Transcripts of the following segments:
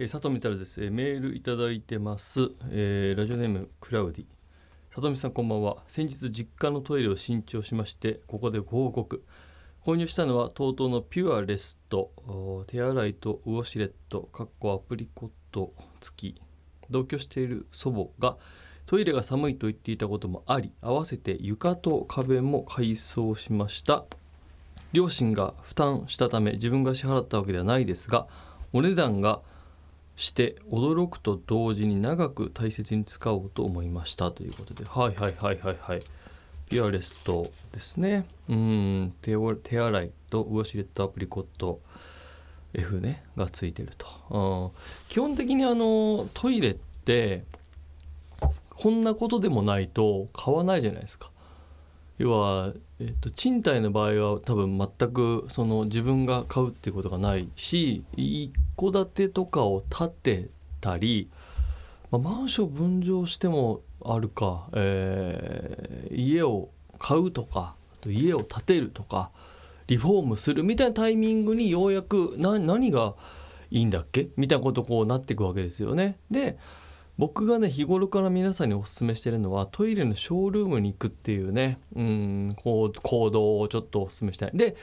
えー、佐藤光です、えー、メールいただいてます、えー、ラジオネームクラウディ。佐藤さんこんばんは。先日実家のトイレを新調しましてここでご報告。購入したのは TOTO のピュアレスト手洗いとウォシュレットかっこアプリコット付き。同居している祖母がトイレが寒いと言っていたこともあり合わせて床と壁も改装しました。両親が負担したため自分が支払ったわけではないですがお値段がして驚くと同時に長く大切に使おうと思いましたということで。はいはいはいはいはい。ピュアレストですね。うん。手手洗いとウォシュレットアプリコット。F ねがついてると、基本的にあのトイレってこんなことでもないと買わないじゃないですか。要は、えっと、賃貸の場合は多分全くその自分が買うっていうことがないし一戸建てとかを建てたり、まあ、マンション分譲してもあるか、えー、家を買うとかあと家を建てるとかリフォームするみたいなタイミングにようやく何がいいんだっけ？みたいなことこうなっていくわけですよね。で僕がね日頃から皆さんにお勧めしてるのはトイレのショールームに行くっていうねうんこう行動をちょっとお勧めしたい。で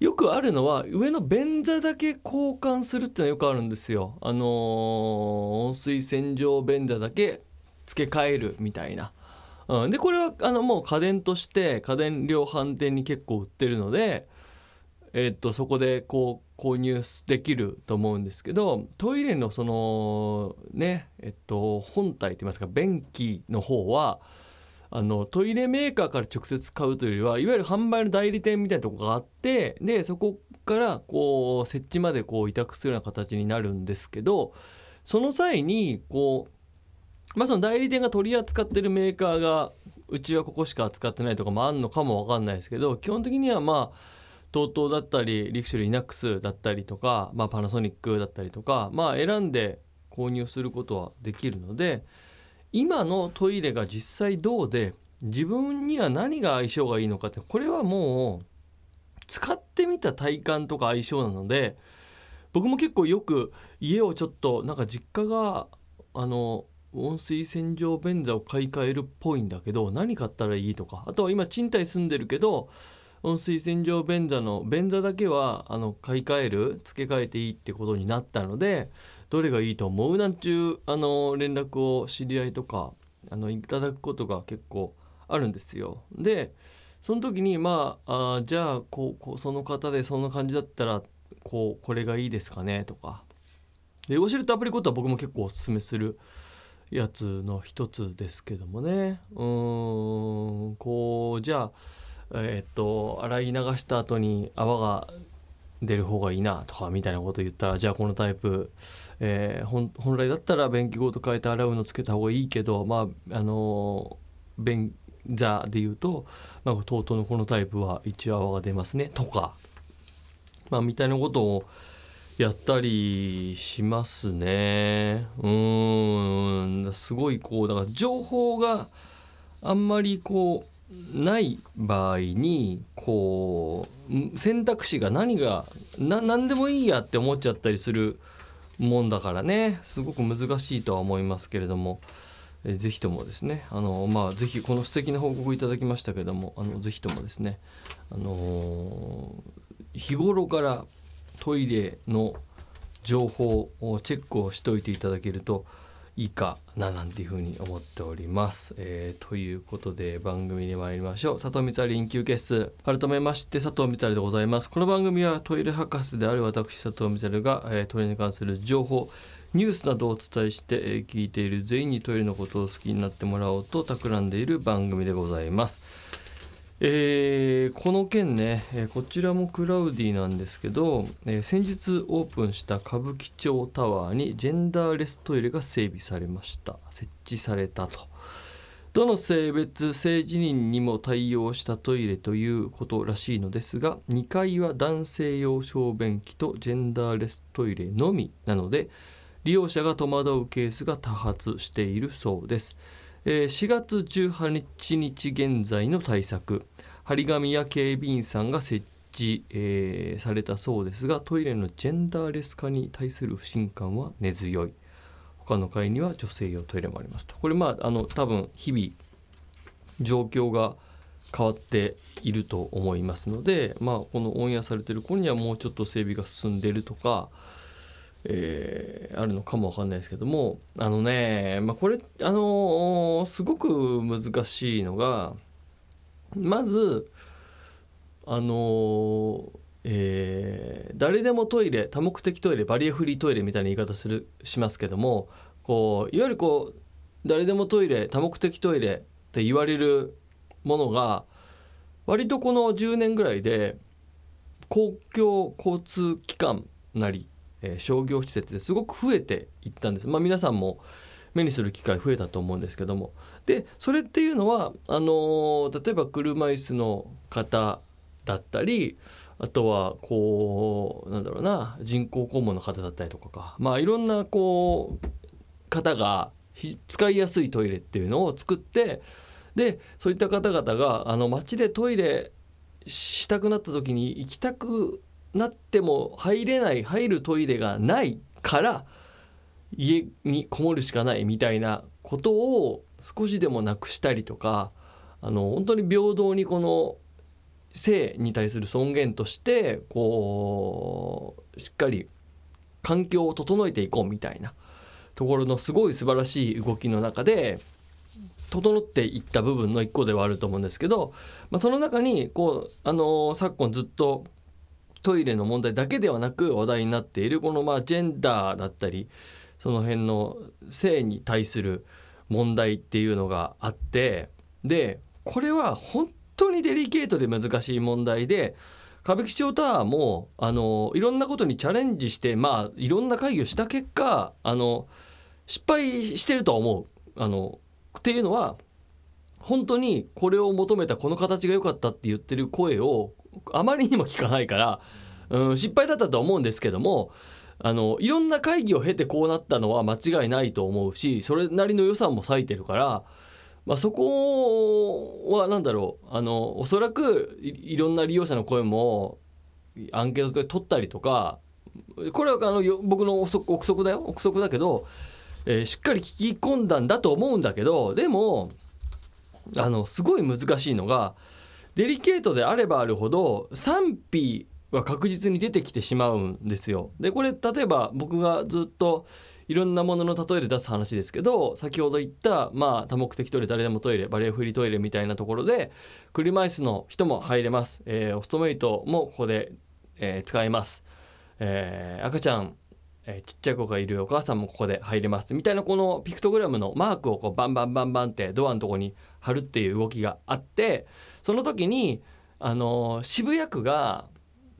よくあるのは上の便座だけ交換するっていうのはよくあるんですよ。あのー、温水洗浄便座だけ付け替えるみたいな。うん、でこれはあのもう家電として家電量販店に結構売ってるのでえー、っとそこでこう購入できると思うんですけどトイレのそのねえっと本体といいますか便器の方はあのトイレメーカーから直接買うというよりはいわゆる販売の代理店みたいなとこがあってでそこからこう設置までこう委託するような形になるんですけどその際にこうまあその代理店が取り扱ってるメーカーがうちはここしか扱ってないとかもあるのかも分かんないですけど基本的にはまあ TOTO だったりリクシルイナックスだったりとか、まあ、パナソニックだったりとか、まあ、選んで購入することはできるので今のトイレが実際どうで自分には何が相性がいいのかってこれはもう使ってみた体感とか相性なので僕も結構よく家をちょっとなんか実家があの温水洗浄便座を買い替えるっぽいんだけど何買ったらいいとかあとは今賃貸住んでるけど温水洗浄便座の便座だけはあの買い替える付け替えていいってことになったのでどれがいいと思うなんちゅうあの連絡を知り合いとかあのいただくことが結構あるんですよ。でその時にまああじゃあこうその方でそんな感じだったらこうこれがいいですかねとかでウォシュレットアプリコットは僕も結構おすすめするやつの一つですけどもねうんこうじゃあえっと洗い流した後に泡が出る方がいいなとかみたいなこと言ったらじゃあこのタイプ、えー、本来だったら便器ごと変えて洗うのつけた方がいいけどまああの便座で言うと、まあ、TOTO のこのタイプは一応泡が出ますねとか、まあ、みたいなことをやったりしますね。うん。すごいこうだから情報があんまりこうない場合にこう選択肢が何が何でもいいやって思っちゃったりするもんだからね。すごく難しいとは思いますけれども。えぜひともですね。あのまあぜひこの素敵な報告いただきましたけどもあのぜひともですね。あのー、日頃からトイレの情報をチェックをしておいていただけるといいかななんていうふうに思っております。えー、ということで番組に参りましょう。佐藤光臨休憩室。改めまして佐藤光でございます。この番組はトイレ博士である私佐藤光が、えー、トイレに関する情報、ニュースなどをお伝えして、えー、聞いている全員にトイレのことを好きになってもらおうと企んでいる番組でございます。えー、この件ね、えー、こちらもクラウディなんですけど、えー、先日オープンした歌舞伎町タワーにジェンダーレストイレが整備されました。設置されたと。どの性別性自認にも対応したトイレということらしいのですが2階は男性用小便器とジェンダーレストイレのみなので利用者が戸惑うケースが多発しているそうです。4月18日現在の対策。張り紙や警備員さんが設置、えーされたそうですがトイレのジェンダーレス化に対する不信感は根強い。他の階には女性用トイレもありますと。これまああの多分日々状況が変わっていると思いますので、まあ、このオンエアされてる頃にはもうちょっと整備が進んでるとか、えーあるのかもわかんないですけどもあのね、まあ、これあのーすごく難しいのがまずあのーえー誰でもトイレ多目的トイレバリアフリートイレみたいな言い方するしますけどもこういわゆるこう誰でもトイレ多目的トイレって言われるものが割とこの10年ぐらいで公共交通機関なり、えー商業施設ですごく増えていったんです。まあ、皆さんも目にする機会増えたと思うんですけどもでそれっていうのはあの例えば車椅子の方だったりあとはこうなんだろうな人工肛門の方だったりとかか。まあいろんなこう方が使いやすいトイレっていうのを作ってでそういった方々があの街でトイレしたくなった時に行きたくなっても入れない入るトイレがないから家にこもるしかないみたいなことを少しでもなくしたりとかあの本当に平等にこの性に対する尊厳としてこうしっかり環境を整えていこうみたいなところのすごい素晴らしい動きの中で整っていった部分の一個ではあると思うんですけど、まあ、その中にこう、あの昨今ずっとトイレの問題だけではなく話題になっているこのまあジェンダーだったりその辺の性に対する問題っていうのがあってでこれは本当にデリケートで難しい問題で歌舞伎町タワーもあのいろんなことにチャレンジしてまあいろんな会議をした結果あの失敗してるとは思う。あのっていうのは本当にこれを求めたこの形が良かったって言ってる声をあまりにも聞かないから、うん、失敗だったと思うんですけどもあのいろんな会議を経てこうなったのは間違いないと思うしそれなりの予算も割いてるから、まあ、そこは何だろうあのおそらくいろんな利用者の声もアンケートで取ったりとかこれはあの僕の憶測だよ。憶測だけど、えーしっかり聞き込んだんだと思うんだけどでもあのすごい難しいのがデリケートであればあるほど賛否は確実に出てきてしまうんですよ。でこれ例えば僕がずっといろんなものの例えで出す話ですけど先ほど言った、まあ、多目的トイレ誰でもトイレバリアフリートイレみたいなところで車椅子の人も入れます、えーオストメイトもここで、えー使えます、えー赤ちゃんえーちっちゃい子がいるお母さんもここで入れます。みたいなこのピクトグラムのマークをこうバンバンバンバンってドアのとこに貼るっていう動きがあってその時に、あのー渋谷区が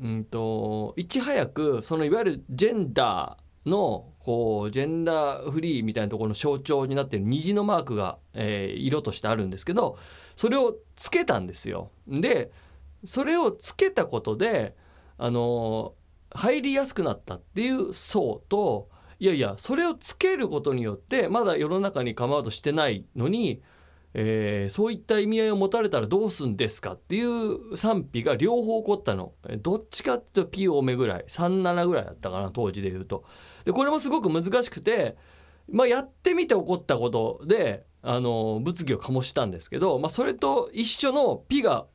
うんといち早くそのいわゆるジェンダーのこうジェンダーフリーみたいなところの象徴になってる虹のマークが、えー色としてあるんですけどそれをつけたんですよ。でそれをつけたことであの入りやすくなったっていう層といやいやそれをつけることによってまだ世の中にカムアウトしてないのに、えーそういった意味合いを持たれたらどうすんですかっていう賛否が両方起こったのどっちかっていうと P 多めぐらい37ぐらいだったかな当時で言うと。でこれもすごく難しくて、まあ、やってみて起こったことであの物議を醸したんですけど、まあ、それと一緒の P が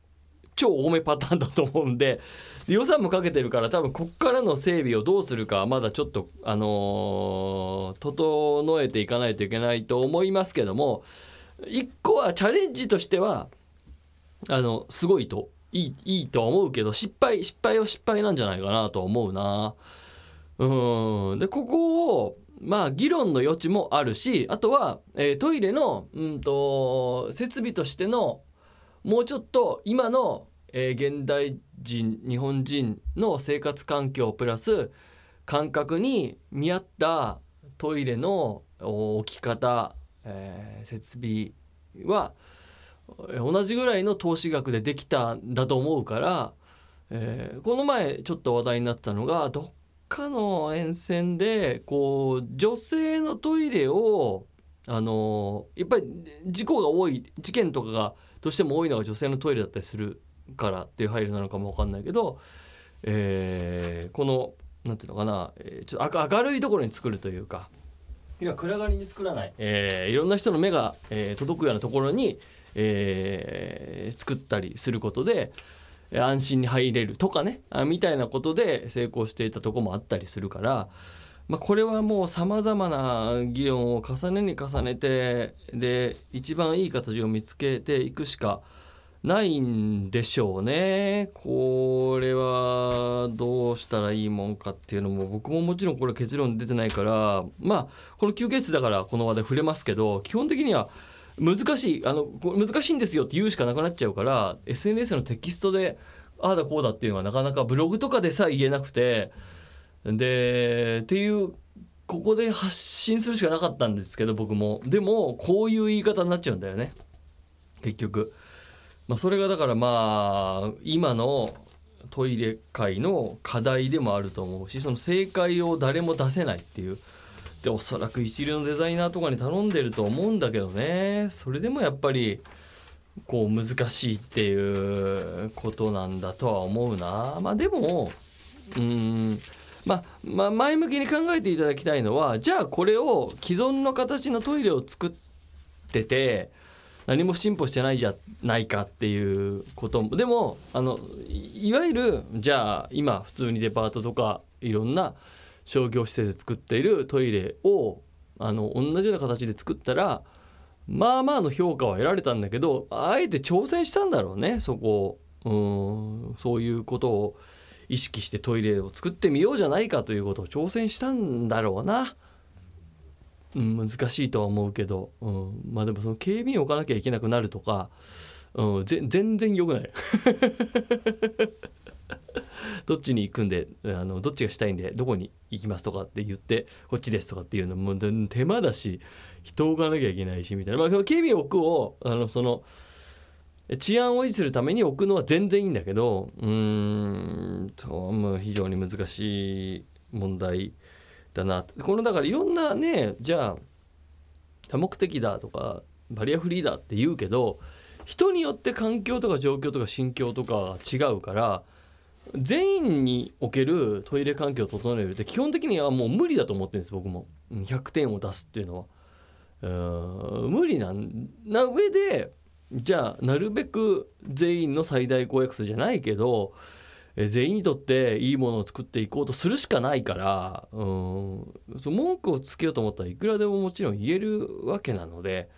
超多めパターンだと思うんでで予算もかけてるから多分こっからの整備をどうするかまだちょっとあのー整えていかないといけないと思いますけども一個はチャレンジとしてはあのすごいといいいいとは思うけど失敗失敗は失敗なんじゃないかなと思うな。うんでここをまあ議論の余地もあるしあとは、えートイレの、うん、と設備としてのもうちょっと今の、えー現代人日本人の生活環境プラス感覚に見合ったトイレの置き方、えー設備は同じぐらいの投資額でできたんだと思うから、えーこの前ちょっと話題になったのがどっかの沿線でこう女性のトイレをあのやっぱり事故が多い事件とかがどうしても多いのが女性のトイレだったりするからっていう配慮なのかも分かんないけど、えー、このなんていうのかな、ちょっと明るいところに作るというか今暗がりに作らない、えー、いろんな人の目が、えー、届くようなところに、えー、作ったりすることで安心に入れるとかねあみたいなことで成功していたとこもあったりするから。まあ、これはもうさまざまな議論を重ねに重ねてで一番いい形を見つけていくしかないんでしょうね。これはどうしたらいいもんかっていうのも僕ももちろんこれ結論出てないからまあこの休憩室だからこの話題触れますけど基本的には難しいあの難しいんですよって言うしかなくなっちゃうから SNS のテキストでああだこうだっていうのはなかなかブログとかでさえ言えなくてでっていうここで発信するしかなかったんですけど僕もでもこういう言い方になっちゃうんだよね結局。まあ、それがだからまあ今のトイレ界の課題でもあると思うしその正解を誰も出せないっていう。でおそらく一流のデザイナーとかに頼んでると思うんだけどね。それでもやっぱりこう難しいっていうことなんだとは思うな。まあでもうん。まあ、まあ、前向きに考えていただきたいのはじゃあこれを既存の形のトイレを作ってて何も進歩してないじゃないかっていうこともでもあのいわゆるじゃあ今普通にデパートとかいろんな商業施設で作っているトイレをあの同じような形で作ったらまあまあの評価は得られたんだけどあえて挑戦したんだろうねそこうんそういうことを意識してトイレを作ってみようじゃないかということを挑戦したんだろうな。うん、難しいとは思うけど、うん、まあでもその警備員置かなきゃいけなくなるとか、うん、全然良くない。どっちに行くんであのどっちがしたいんでどこに行きますとかって言ってこっちですとかっていうのも手間だし人を置かなきゃいけないしみたいな、まあ、警備員を置くをあのその治安を維持するために置くのは全然いいんだけどうーんと非常に難しい問題。だなこのだからいろんなねじゃあ多目的だとかバリアフリーだって言うけど人によって環境とか状況とか心境とか違うから全員におけるトイレ環境を整えるって基本的にはもう無理だと思ってるんです僕も100点を出すっていうのは。うん無理なんな上でじゃあなるべく全員の最大公約数じゃないけど全員にとっていいものを作っていこうとするしかないからうん。そ文句をつけようと思ったらいくらでももちろん言えるわけなので、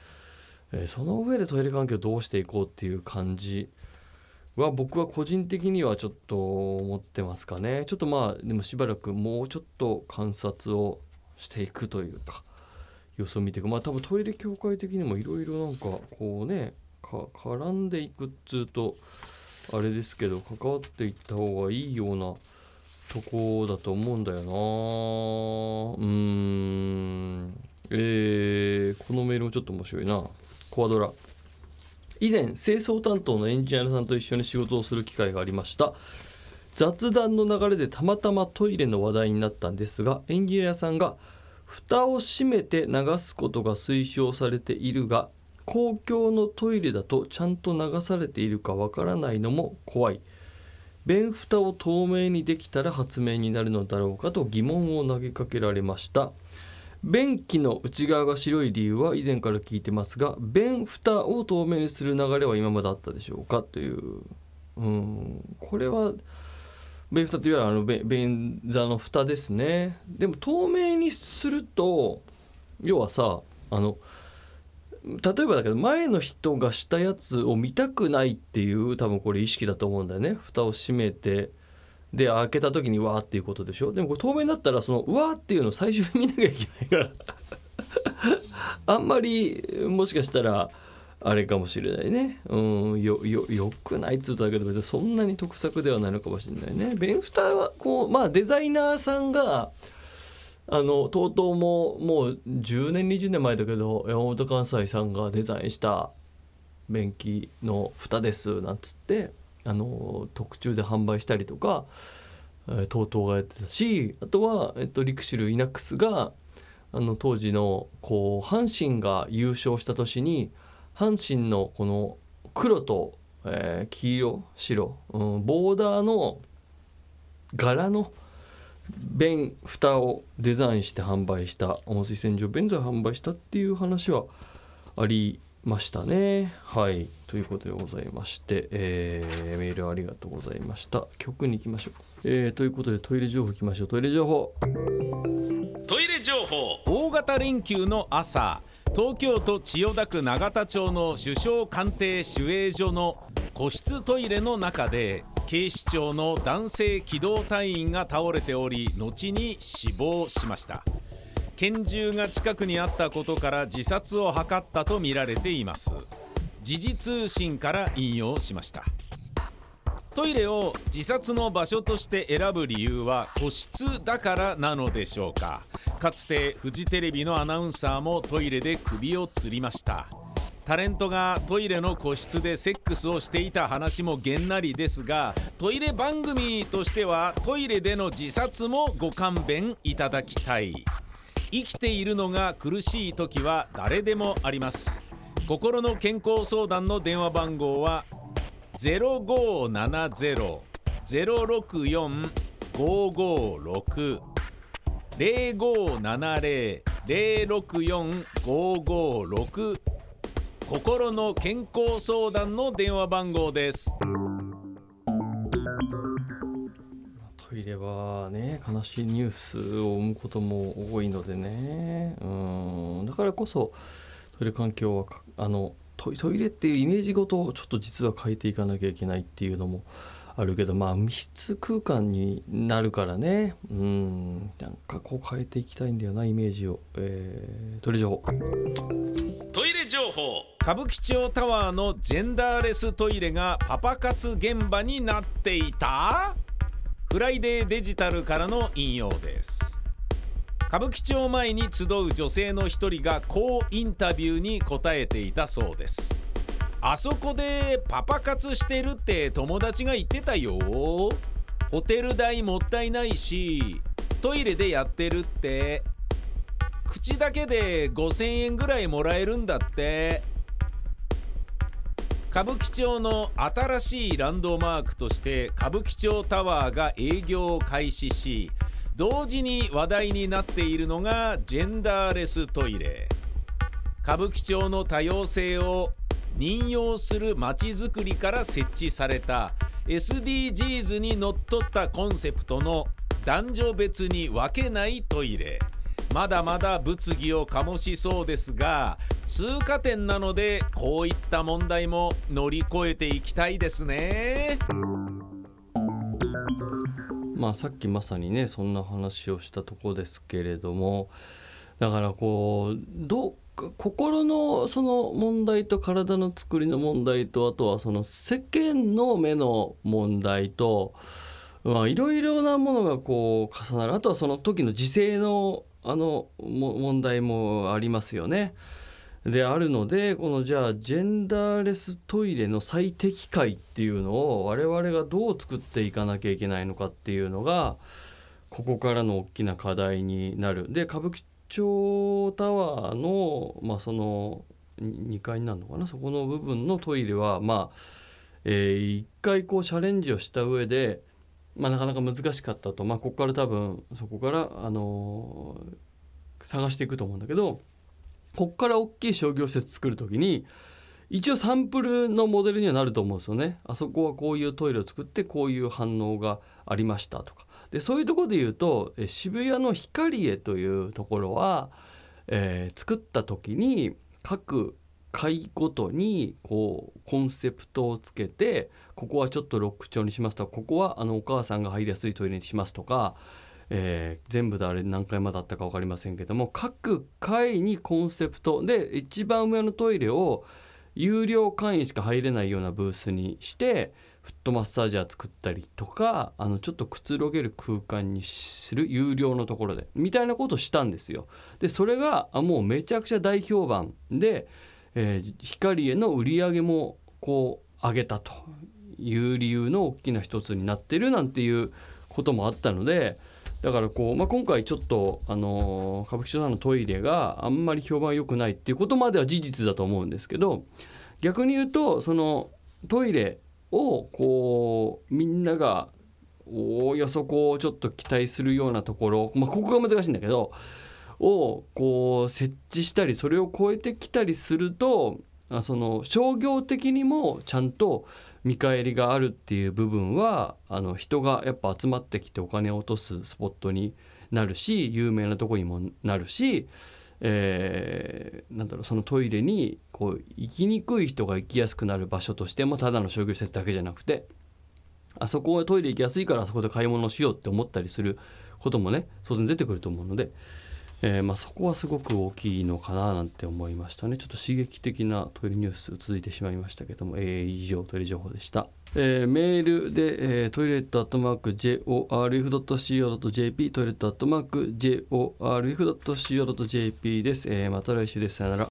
えその上でトイレ環境をどうしていこうっていう感じは僕は個人的にはちょっと思ってますかね。ちょっとまあでもしばらくもうちょっと観察をしていくというか様子を見ていく。まあ多分トイレ協会的にもいろいろなんかこうね絡んでいくっつうとあれですけど関わっていった方がいいようなとこだと思うんだよな。うん。えー、このメールもちょっと面白いな。コアドラ。以前清掃担当のエンジニアさんと一緒に仕事をする機会がありました。雑談の流れでたまたまトイレの話題になったんですがエンジニアさんが蓋を閉めて流すことが推奨されているが公共のトイレだとちゃんと流されているかわからないのも怖い。便蓋を透明にできたら発明になるのだろうかと疑問を投げかけられました。便器の内側が白い理由は以前から聞いてますが便蓋を透明にする流れは今まであったでしょうかという。うんこれは便蓋といわゆるあの便座の蓋ですね。でも透明にすると要はさあの例えばだけど前の人がしたやつを見たくないっていう多分これ意識だと思うんだよね。蓋を閉めてで開けた時にわーっていうことでしょ。でもこれ透明だったらそのわーっていうのを最初に見なきゃいけないから。あんまりもしかしたらあれかもしれないね。うんよよよくないっつうとだけど別にそんなに得策ではないのかもしれないね。弁蓋はこうまあデザイナーさんがあの TOTO ももう10年20年前だけど山本関西さんがデザインした便器の蓋ですなんつってあの特注で販売したりとか TOTO がやってたしあとは、えっと、リクシルイナックスがあの当時のこう阪神が優勝した年に阪神のこの黒と、えー、黄色白、うん、ボーダーの柄の便蓋をデザインして販売した温水洗浄便座を販売したっていう話はありましたね。はい。ということでございまして、えー、メールありがとうございました。曲に行きましょう、えー、ということでトイレ情報いきましょう。トイレ情報。トイレ情報。大型連休の朝東京都千代田区永田町の首相官邸守衛所の個室トイレの中で警視庁の男性機動隊員が倒れており後に死亡しました。拳銃が近くにあったことから自殺を図ったとみられています。時事通信から引用しました。トイレを自殺の場所として選ぶ理由は個室だからなのでしょうか。かつてフジテレビのアナウンサーもトイレで首を吊りました。タレントがトイレの個室でセックスをしていた話もげんなりですがトイレ番組としてはトイレでの自殺もご勘弁いただきたい。生きているのが苦しい時は誰でもあります。心の健康相談の電話番号は0570-064-556 0570-064-556心の健康相談の電話番号です。トイレはね悲しいニュースを生むことも多いのでね。うん。だからこそトイレ環境はあのトイレっていうイメージごとちょっと実は変えていかなきゃいけないっていうのもあるけどまあ密室空間になるからね。うん。なんかこう変えていきたいんだよなイメージを、えー、トイレ情報。トイレ情報歌舞伎町タワーのジェンダーレストイレがパパ活現場になっていた？フライデーデジタルからの引用です。歌舞伎町前に集う女性の一人がこうインタビューに答えていたそうです。あそこでパパ活してるって友達が言ってたよ。ホテル代もったいないしトイレでやってるって。口だけで5000円ぐらいもらえるんだって。歌舞伎町の新しいランドマークとして歌舞伎町タワーが営業を開始し同時に話題になっているのがジェンダーレストイレ。歌舞伎町の多様性を任用するまちづくりから設置された SDGs にのっとったコンセプトの男女別に分けないトイレ。まだまだ物議を醸しそうですが通過点なのでこういった問題も乗り越えていきたいですね。まあ、さっきまさにねそんな話をしたとこですけれどもだからこうどう心のその問題と体の作りの問題とあとはその世間の目の問題といろいろなものがこう重なるあとはその時の時勢のあの問題もありますよね。であるのでこのじゃあジェンダーレストイレの最適解っていうのを我々がどう作っていかなきゃいけないのかっていうのがここからの大きな課題になる。で歌舞伎町タワーの,、まあその2階になるのかな？そこの部分のトイレはまあ、えー、1回こうチャレンジをした上で、まあ、なかなか難しかったと、まあ、ここから多分そこから、あのー、探していくと思うんだけど。こっから大きい商業施設作る時に一応サンプルのモデルにはなると思うんですよね。あそこはこういうトイレを作ってこういう反応がありましたとか。でそういうところで言うと渋谷の光栄というところは、えー、作った時に各階ごとにこうコンセプトをつけてここはちょっとロック調にしますとかここはあのお母さんが入りやすいトイレにしますとかえー、全部であれ何回まであったか分かりませんけども各階にコンセプトで一番上のトイレを有料会員しか入れないようなブースにしてフットマッサージャー作ったりとかあのちょっとくつろげる空間にする有料のところでみたいなことをしたんですよ。でそれがもうめちゃくちゃ大評判で、えー、光への売り上げもこう上げたという理由の大きな一つになってるなんていうこともあったので。だからこう、まあ、今回ちょっと、あの歌舞伎町さんのトイレがあんまり評判良くないっていうことまでは事実だと思うんですけど逆に言うとそのトイレをこうみんながおおよそこうちょっと期待するようなところ、まあ、ここが難しいんだけどをこう設置したりそれを超えてきたりするとその商業的にもちゃんと見返りがあるっていう部分はあの人がやっぱ集まってきてお金を落とすスポットになるし有名なとこにもなるし、えー、なんだろうそのトイレにこう行きにくい人が行きやすくなる場所としてもただの商業施設だけじゃなくてあそこはトイレ行きやすいからあそこで買い物しようって思ったりすることもね当然出てくると思うので。えー、まあ、そこはすごく大きいのかななんて思いましたね。ちょっと刺激的なトイレニュース続いてしまいましたけども、えー、以上トイレ情報でした、えー、メールで、えー、トイレットアットマーク JORF.CO.JP トイレットアットマーク JORF.CO.JP です、えー、また来週です。さよなら。